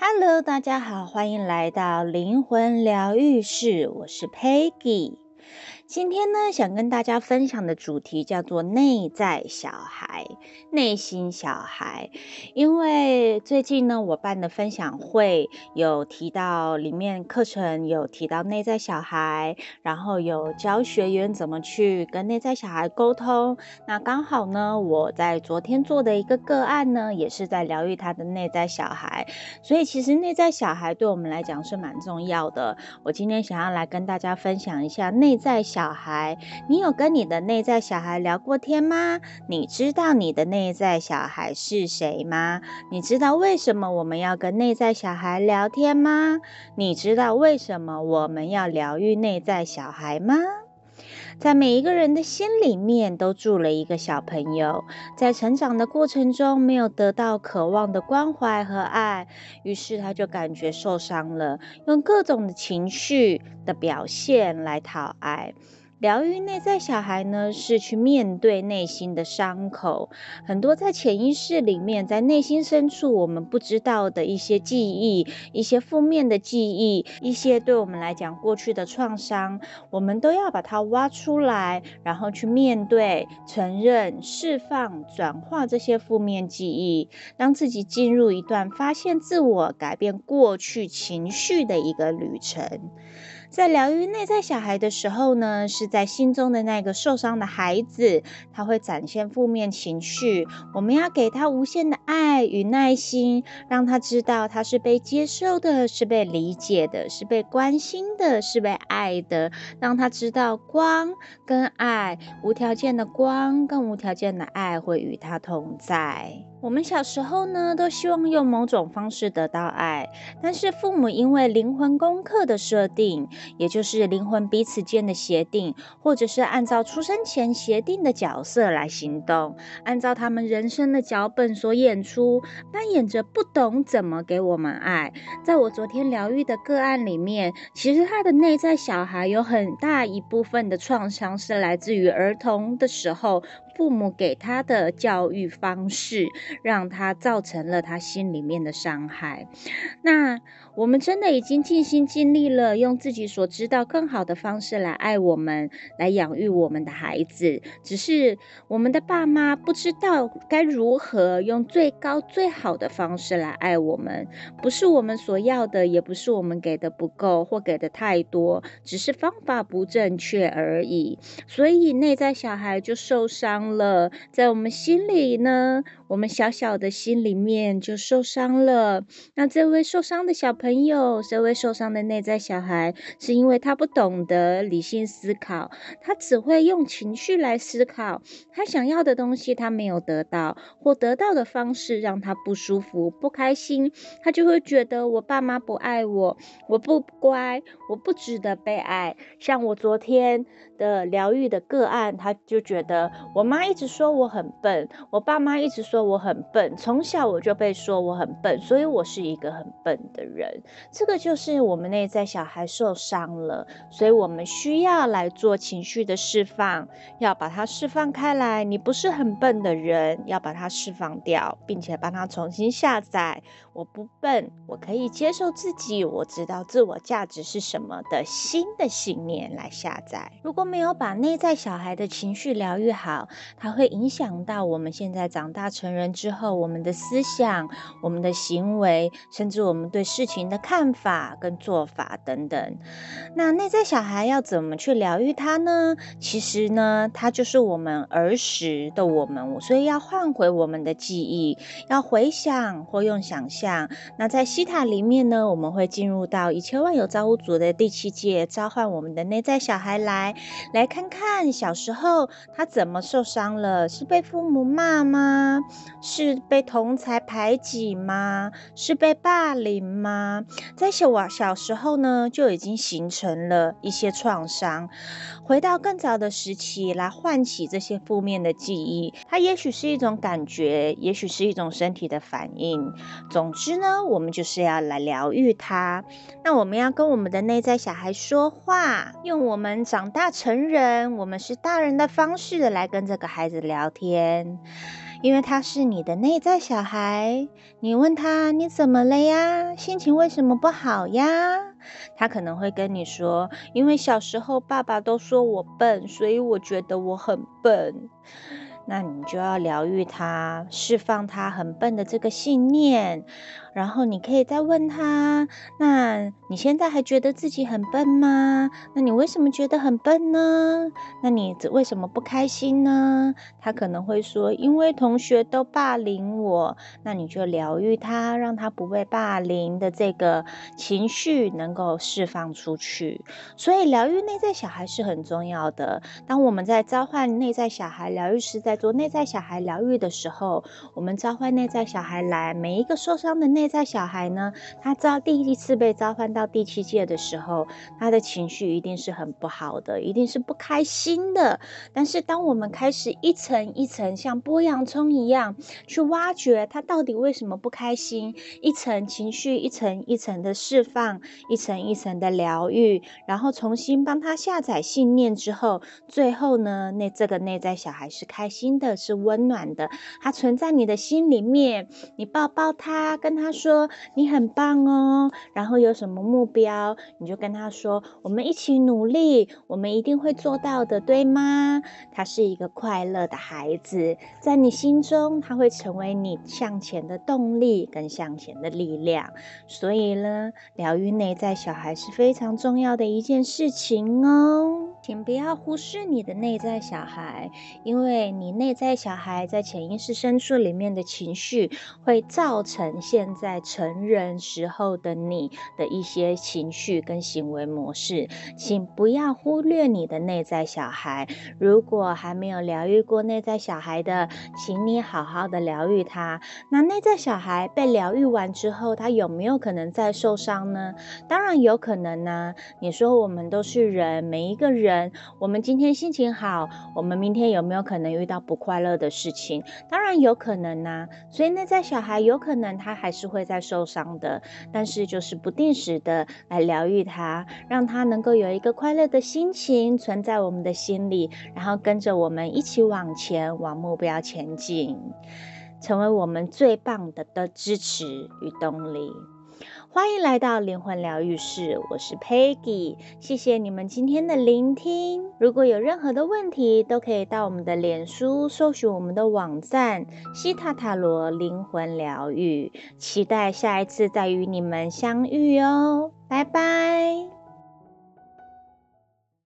Hello，大家好，欢迎来到灵魂疗愈室，我是 Peggy。今天呢，想跟大家分享的主题叫做内在小孩、内心小孩。因为最近呢，我办的分享会有提到，里面课程有提到内在小孩，然后有教学员怎么去跟内在小孩沟通。那刚好呢，我在昨天做的一个个案呢，也是在疗愈他的内在小孩。所以其实内在小孩对我们来讲是蛮重要的。我今天想要来跟大家分享一下内在小。小孩，你有跟你的内在小孩聊过天吗？你知道你的内在小孩是谁吗？你知道为什么我们要跟内在小孩聊天吗？你知道为什么我们要疗愈内在小孩吗？在每一个人的心里面都住了一个小朋友，在成长的过程中没有得到渴望的关怀和爱，于是他就感觉受伤了，用各种的情绪的表现来讨爱。疗愈内在小孩呢，是去面对内心的伤口，很多在潜意识里面，在内心深处我们不知道的一些记忆，一些负面的记忆，一些对我们来讲过去的创伤，我们都要把它挖出来，然后去面对、承认、释放、转化这些负面记忆，让自己进入一段发现自我、改变过去情绪的一个旅程。在疗愈内在小孩的时候呢，是在心中的那个受伤的孩子，他会展现负面情绪。我们要给他无限的爱与耐心，让他知道他是被接受的，是被理解的，是被关心的，是被爱的。让他知道光跟爱，无条件的光跟无条件的爱会与他同在。我们小时候呢，都希望用某种方式得到爱，但是父母因为灵魂功课的设定，也就是灵魂彼此间的协定，或者是按照出生前协定的角色来行动，按照他们人生的脚本所演出，扮演着不懂怎么给我们爱。在我昨天疗愈的个案里面，其实他的内在小孩有很大一部分的创伤是来自于儿童的时候。父母给他的教育方式，让他造成了他心里面的伤害。那我们真的已经尽心尽力了，用自己所知道更好的方式来爱我们，来养育我们的孩子。只是我们的爸妈不知道该如何用最高最好的方式来爱我们，不是我们所要的，也不是我们给的不够或给的太多，只是方法不正确而已。所以内在小孩就受伤了，在我们心里呢，我们小小的心里面就受伤了。那这位受伤的小朋友，这位受伤的内在小孩，是因为他不懂得理性思考，他只会用情绪来思考。他想要的东西他没有得到，或得到的方式让他不舒服、不开心，他就会觉得我爸妈不爱我，我不乖，我不值得被爱。像我昨天的疗愈的个案，他就觉得我妈。他一直说我很笨，我爸妈一直说我很笨，从小我就被说我很笨，所以我是一个很笨的人。这个就是我们内在小孩受伤了，所以我们需要来做情绪的释放，要把它释放开来。你不是很笨的人，要把它释放掉，并且帮他重新下载。我不笨，我可以接受自己，我知道自我价值是什么的新的信念来下载。如果没有把内在小孩的情绪疗愈好，它会影响到我们现在长大成人之后，我们的思想、我们的行为，甚至我们对事情的看法跟做法等等。那内在小孩要怎么去疗愈它呢？其实呢，它就是我们儿时的我们，所以要唤回我们的记忆，要回想或用想象。那在西塔里面呢，我们会进入到一千万有造物主的第七界，召唤我们的内在小孩来，来看看小时候他怎么受伤。了，是被父母骂吗？是被同侪排挤吗？是被霸凌吗？在小娃小时候呢，就已经形成了一些创伤。回到更早的时期来唤起这些负面的记忆，它也许是一种感觉，也许是一种身体的反应。总之呢，我们就是要来疗愈它。那我们要跟我们的内在小孩说话，用我们长大成人，我们是大人的方式来跟这个孩子聊天。因为他是你的内在小孩。你问他，你怎么了呀？心情为什么不好呀？他可能会跟你说，因为小时候爸爸都说我笨，所以我觉得我很笨。那你就要疗愈他，释放他很笨的这个信念。然后你可以再问他：那你现在还觉得自己很笨吗？那你为什么觉得很笨呢？那你为什么不开心呢？他可能会说：因为同学都霸凌我。那你就疗愈他，让他不被霸凌的这个情绪能够释放出去。所以疗愈内在小孩是很重要的。当我们在召唤内在小孩，疗愈师在做内在小孩疗愈的时候，我们召唤内在小孩来，每一个受伤的内。在小孩呢，他召第一次被召唤到第七届的时候，他的情绪一定是很不好的，一定是不开心的。但是，当我们开始一层一层像剥洋葱一样去挖掘他到底为什么不开心，一层情绪一层一层的释放，一层一层的疗愈，然后重新帮他下载信念之后，最后呢，那这个内在小孩是开心的，是温暖的，他存在你的心里面，你抱抱他，跟他说。你很棒哦，然后有什么目标，你就跟他说，我们一起努力，我们一定会做到的，对吗？他是一个快乐的孩子，在你心中，他会成为你向前的动力跟向前的力量。所以呢，疗愈内在小孩是非常重要的一件事情哦。请不要忽视你的内在小孩，因为你内在小孩在潜意识深处里面的情绪，会造成现在成人时候的你的一些情绪跟行为模式。请不要忽略你的内在小孩。如果还没有疗愈过内在小孩的，请你好好的疗愈他。那内在小孩被疗愈完之后，他有没有可能再受伤呢？当然有可能呢、你说我们都是人，每一个人。我们今天心情好，我们明天有没有可能遇到不快乐的事情？当然有可能呐、所以内在小孩有可能他还是会在受伤的，但是就是不定时的来疗愈他，让他能够有一个快乐的心情存在我们的心里，然后跟着我们一起往前往目标前进，成为我们最棒的的支持与动力。欢迎来到灵魂疗愈室，我是 Peggy，谢谢你们今天的聆听。如果有任何的问题，都可以到我们的脸书搜寻我们的网站西塔塔罗灵魂疗愈，期待下一次再与你们相遇哦，拜拜。